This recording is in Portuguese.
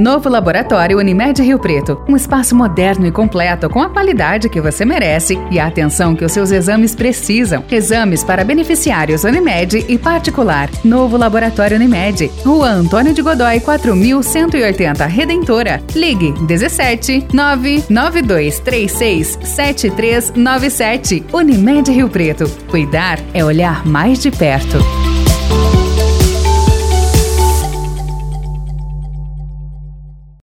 Novo Laboratório Unimed Rio Preto. Um espaço moderno e completo com a qualidade que você merece e a atenção que os seus exames precisam. Exames para beneficiários Unimed e particular. Novo Laboratório Unimed. Rua Antônio de Godói 4180 Redentora. Ligue 17 99236 7397. Unimed Rio Preto. Cuidar é olhar mais de perto.